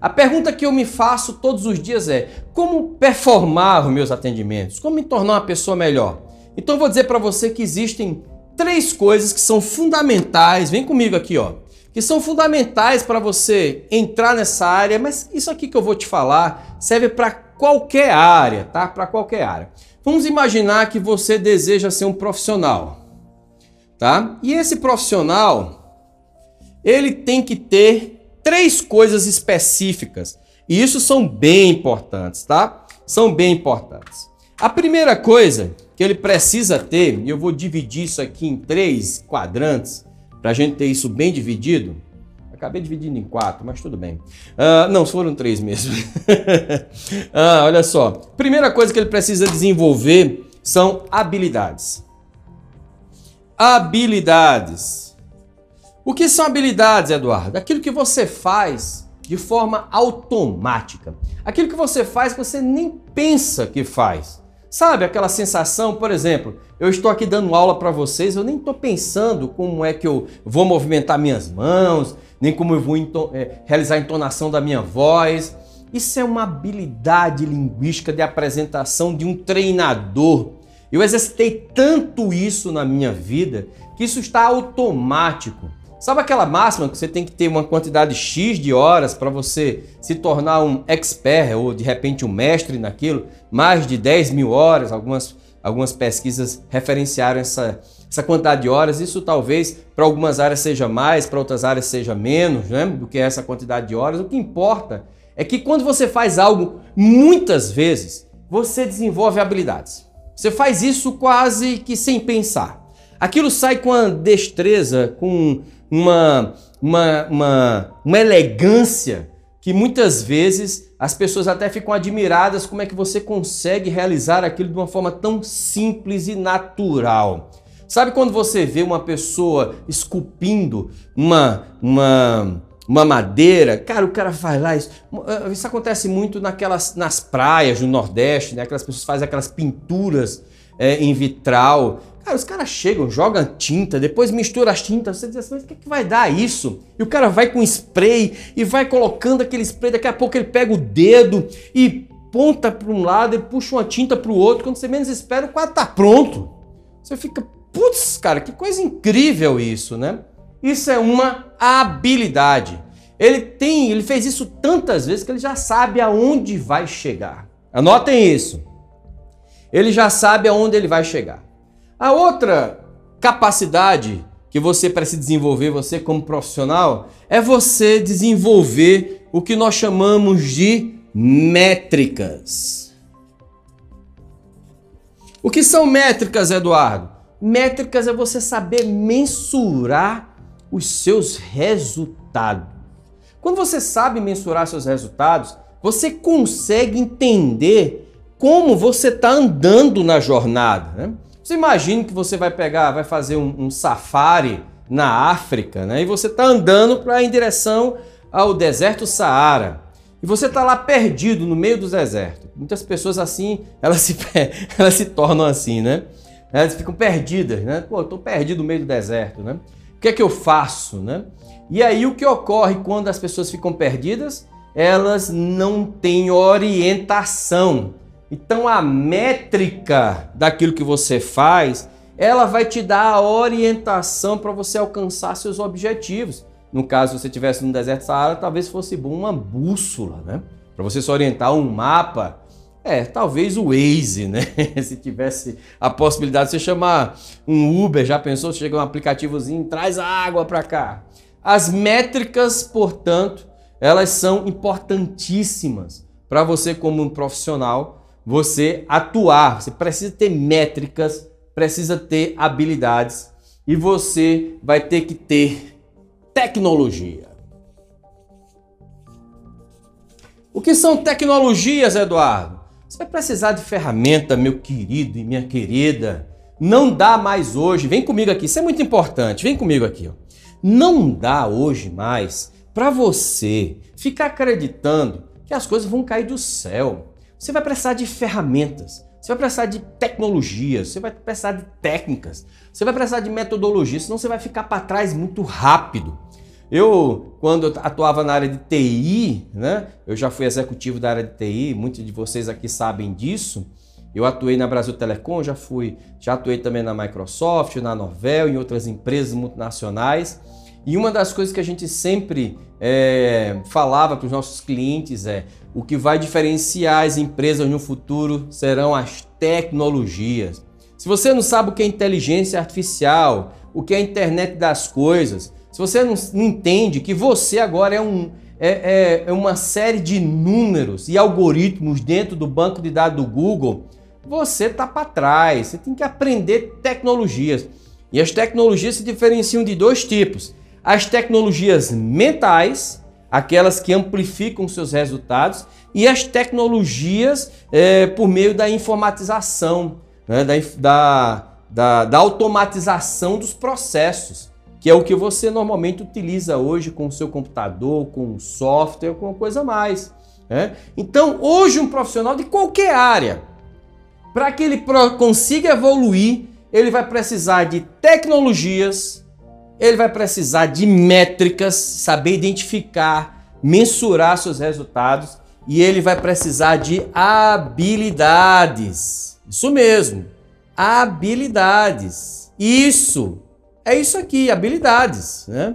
A pergunta que eu me faço todos os dias é: como performar os meus atendimentos? Como me tornar uma pessoa melhor? Então vou dizer para você que existem três coisas que são fundamentais. Vem comigo aqui, ó. Que são fundamentais para você entrar nessa área, mas isso aqui que eu vou te falar serve para qualquer área, tá? Para qualquer área. Vamos imaginar que você deseja ser um profissional, tá? E esse profissional, ele tem que ter três coisas específicas. E isso são bem importantes, tá? São bem importantes. A primeira coisa que ele precisa ter, e eu vou dividir isso aqui em três quadrantes, para a gente ter isso bem dividido. Acabei dividindo em quatro, mas tudo bem. Uh, não, foram três mesmo. uh, olha só. Primeira coisa que ele precisa desenvolver são habilidades. Habilidades. O que são habilidades, Eduardo? Aquilo que você faz de forma automática. Aquilo que você faz que você nem pensa que faz. Sabe aquela sensação, por exemplo, eu estou aqui dando aula para vocês, eu nem estou pensando como é que eu vou movimentar minhas mãos, nem como eu vou é, realizar a entonação da minha voz. Isso é uma habilidade linguística de apresentação de um treinador. Eu exercitei tanto isso na minha vida que isso está automático. Sabe aquela máxima que você tem que ter uma quantidade X de horas para você se tornar um expert ou de repente um mestre naquilo? Mais de 10 mil horas, algumas, algumas pesquisas referenciaram essa, essa quantidade de horas. Isso talvez para algumas áreas seja mais, para outras áreas seja menos né, do que essa quantidade de horas. O que importa é que quando você faz algo muitas vezes, você desenvolve habilidades. Você faz isso quase que sem pensar. Aquilo sai com a destreza, com uma, uma, uma, uma elegância que muitas vezes as pessoas até ficam admiradas como é que você consegue realizar aquilo de uma forma tão simples e natural. Sabe quando você vê uma pessoa esculpindo uma, uma, uma madeira, cara, o cara faz lá isso. Isso acontece muito naquelas nas praias do Nordeste, né? Aquelas pessoas fazem aquelas pinturas é, em vitral. Cara, os caras chegam, jogam tinta, depois mistura as tintas, você diz assim, mas o que, é que vai dar isso? E o cara vai com spray e vai colocando aquele spray, daqui a pouco ele pega o dedo e ponta para um lado e puxa uma tinta para o outro, quando você menos espera o quadro tá pronto. Você fica, putz, cara, que coisa incrível isso, né? Isso é uma habilidade. Ele tem, ele fez isso tantas vezes que ele já sabe aonde vai chegar. Anotem isso. Ele já sabe aonde ele vai chegar. A outra capacidade que você precisa desenvolver, você como profissional, é você desenvolver o que nós chamamos de métricas. O que são métricas, Eduardo? Métricas é você saber mensurar os seus resultados. Quando você sabe mensurar seus resultados, você consegue entender como você está andando na jornada. Né? Você imagina que você vai pegar, vai fazer um, um safari na África, né? E você está andando para em direção ao deserto Saara. E você está lá perdido no meio do deserto. Muitas pessoas assim, elas se, elas se tornam assim, né? Elas ficam perdidas, né? Pô, eu estou perdido no meio do deserto, né? O que é que eu faço, né? E aí o que ocorre quando as pessoas ficam perdidas? Elas não têm orientação. Então a métrica daquilo que você faz, ela vai te dar a orientação para você alcançar seus objetivos. No caso, se você estivesse no deserto Saara, talvez fosse bom uma bússola, né? Para você se orientar um mapa. É, talvez o Waze, né? se tivesse a possibilidade de você chamar um Uber, já pensou? Chega um aplicativozinho, traz a água para cá. As métricas, portanto, elas são importantíssimas para você como um profissional você atuar. Você precisa ter métricas, precisa ter habilidades e você vai ter que ter tecnologia. O que são tecnologias, Eduardo? Você vai precisar de ferramenta, meu querido e minha querida. Não dá mais hoje. Vem comigo aqui, isso é muito importante. Vem comigo aqui. Ó. Não dá hoje mais para você ficar acreditando que as coisas vão cair do céu. Você vai precisar de ferramentas, você vai precisar de tecnologias, você vai precisar de técnicas, você vai precisar de metodologia, senão você vai ficar para trás muito rápido. Eu, quando atuava na área de TI, né, eu já fui executivo da área de TI, muitos de vocês aqui sabem disso. Eu atuei na Brasil Telecom, já fui, já atuei também na Microsoft, na Novel, em outras empresas multinacionais. E uma das coisas que a gente sempre é, falava para os nossos clientes é o que vai diferenciar as empresas no futuro serão as tecnologias. Se você não sabe o que é inteligência artificial, o que é a internet das coisas, se você não, não entende que você agora é, um, é, é, é uma série de números e algoritmos dentro do banco de dados do Google, você está para trás. Você tem que aprender tecnologias. E as tecnologias se diferenciam de dois tipos: as tecnologias mentais, aquelas que amplificam seus resultados, e as tecnologias é, por meio da informatização, né, da, da, da, da automatização dos processos que é o que você normalmente utiliza hoje com o seu computador, com o software, com coisa mais. Né? Então, hoje, um profissional de qualquer área, para que ele consiga evoluir, ele vai precisar de tecnologias, ele vai precisar de métricas, saber identificar, mensurar seus resultados e ele vai precisar de habilidades. Isso mesmo, habilidades. Isso é isso aqui, habilidades, né?